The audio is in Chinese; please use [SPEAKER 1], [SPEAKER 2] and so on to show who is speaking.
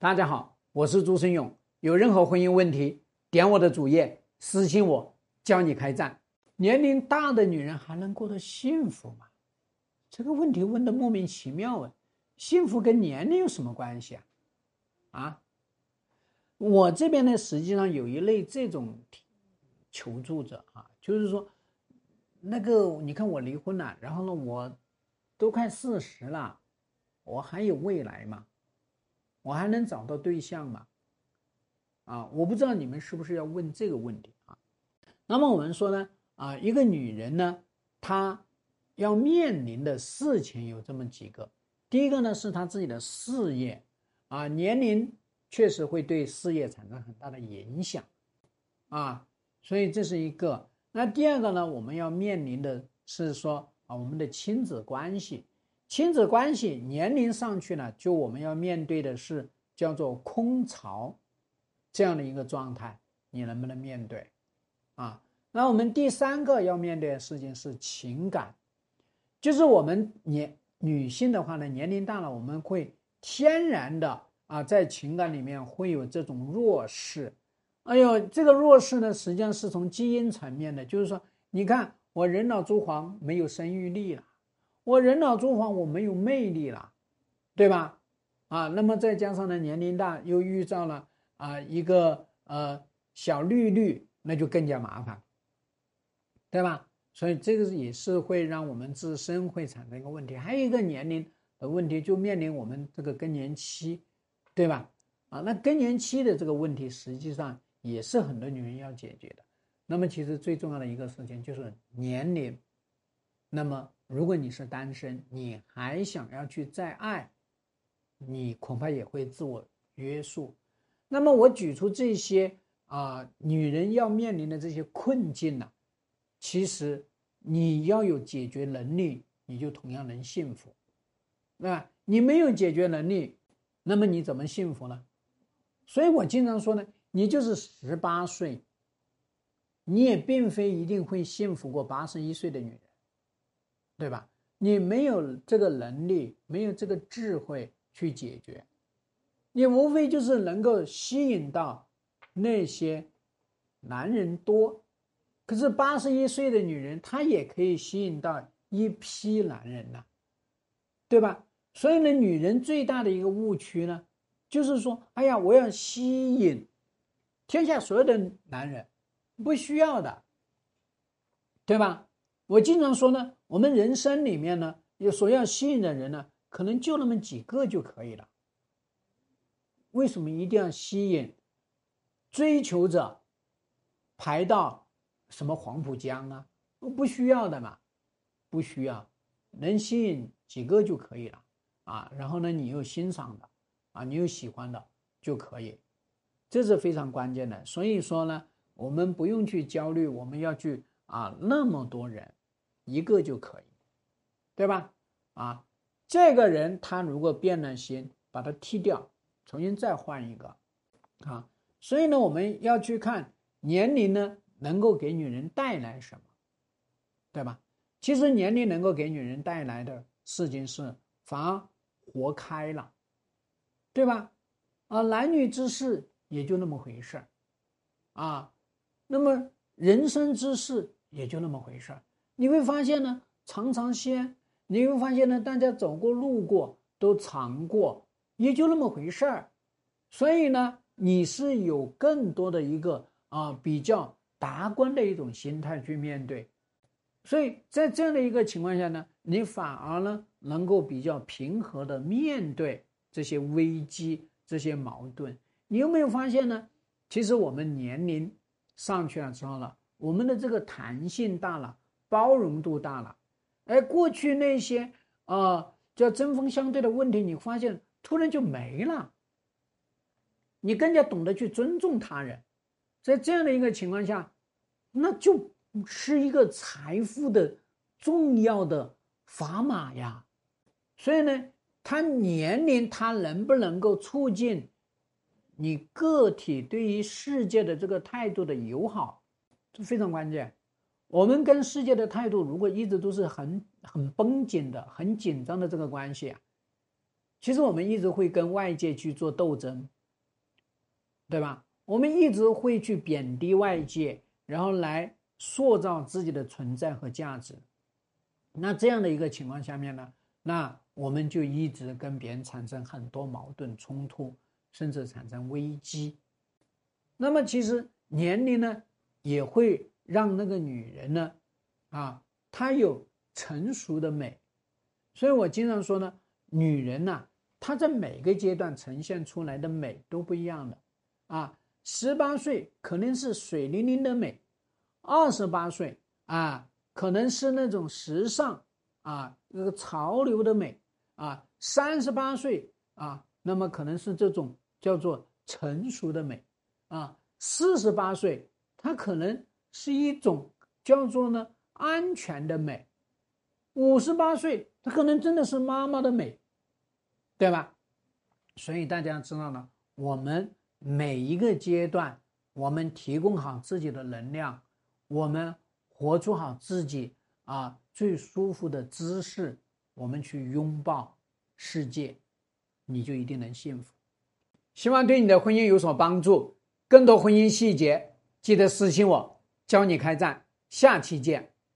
[SPEAKER 1] 大家好，我是朱生勇。有任何婚姻问题，点我的主页私信我，教你开战。年龄大的女人还能过得幸福吗？这个问题问的莫名其妙啊！幸福跟年龄有什么关系啊？啊？我这边呢，实际上有一类这种求助者啊，就是说，那个你看我离婚了，然后呢，我都快四十了，我还有未来吗？我还能找到对象吗？啊，我不知道你们是不是要问这个问题啊？那么我们说呢，啊，一个女人呢，她要面临的事情有这么几个。第一个呢，是她自己的事业，啊，年龄确实会对事业产生很大的影响，啊，所以这是一个。那第二个呢，我们要面临的是说啊，我们的亲子关系。亲子关系年龄上去呢，就我们要面对的是叫做空巢这样的一个状态，你能不能面对？啊，那我们第三个要面对的事情是情感，就是我们年女性的话呢，年龄大了，我们会天然的啊，在情感里面会有这种弱势。哎呦，这个弱势呢，实际上是从基因层面的，就是说，你看我人老珠黄，没有生育力了。我人老珠黄，我没有魅力了，对吧？啊，那么再加上呢，年龄大又遇到了啊一个呃小绿绿，那就更加麻烦，对吧？所以这个也是会让我们自身会产生一个问题。还有一个年龄的问题，就面临我们这个更年期，对吧？啊，那更年期的这个问题，实际上也是很多女人要解决的。那么其实最重要的一个事情就是年龄，那么。如果你是单身，你还想要去再爱，你恐怕也会自我约束。那么我举出这些啊，女人要面临的这些困境呢，其实你要有解决能力，你就同样能幸福。那你没有解决能力，那么你怎么幸福呢？所以我经常说呢，你就是十八岁，你也并非一定会幸福过八十一岁的女人。对吧？你没有这个能力，没有这个智慧去解决，你无非就是能够吸引到那些男人多，可是八十一岁的女人，她也可以吸引到一批男人呐，对吧？所以呢，女人最大的一个误区呢，就是说，哎呀，我要吸引天下所有的男人，不需要的，对吧？我经常说呢，我们人生里面呢，有所要吸引的人呢，可能就那么几个就可以了。为什么一定要吸引追求者排到什么黄浦江啊？不需要的嘛，不需要，能吸引几个就可以了啊。然后呢，你又欣赏的啊，你又喜欢的就可以，这是非常关键的。所以说呢，我们不用去焦虑，我们要去啊，那么多人。一个就可以，对吧？啊，这个人他如果变了心，把他踢掉，重新再换一个，啊，所以呢，我们要去看年龄呢能够给女人带来什么，对吧？其实年龄能够给女人带来的事情是反而活开了，对吧？啊，男女之事也就那么回事儿，啊，那么人生之事也就那么回事儿。你会发现呢，尝尝鲜，你会发现呢，大家走过路过都尝过，也就那么回事儿。所以呢，你是有更多的一个啊比较达观的一种心态去面对。所以在这样的一个情况下呢，你反而呢能够比较平和的面对这些危机、这些矛盾。你有没有发现呢？其实我们年龄上去了之后呢，我们的这个弹性大了。包容度大了，而过去那些啊叫针锋相对的问题，你发现突然就没了。你更加懂得去尊重他人，在这样的一个情况下，那就是一个财富的重要的砝码呀。所以呢，他年龄他能不能够促进你个体对于世界的这个态度的友好，这非常关键。我们跟世界的态度，如果一直都是很很绷紧的、很紧张的这个关系啊，其实我们一直会跟外界去做斗争，对吧？我们一直会去贬低外界，然后来塑造自己的存在和价值。那这样的一个情况下面呢，那我们就一直跟别人产生很多矛盾冲突，甚至产生危机。那么其实年龄呢，也会让那个女人呢，啊，她有成熟的美。所以我经常说呢，女人呐，她在每个阶段呈现出来的美都不一样的。啊，十八岁可能是水灵灵的美，二十八岁啊，可能是那种时尚啊，那个潮流的美啊，三十八岁啊，那么可能是这种叫做成熟的美啊，四十八岁她可能是一种叫做呢安全的美。五十八岁，她可能真的是妈妈的美，对吧？所以大家知道呢，我们每一个阶段，我们提供好自己的能量，我们活出好自己啊最舒服的姿势，我们去拥抱世界，你就一定能幸福。希望对你的婚姻有所帮助。更多婚姻细节，记得私信我，教你开战。下期见。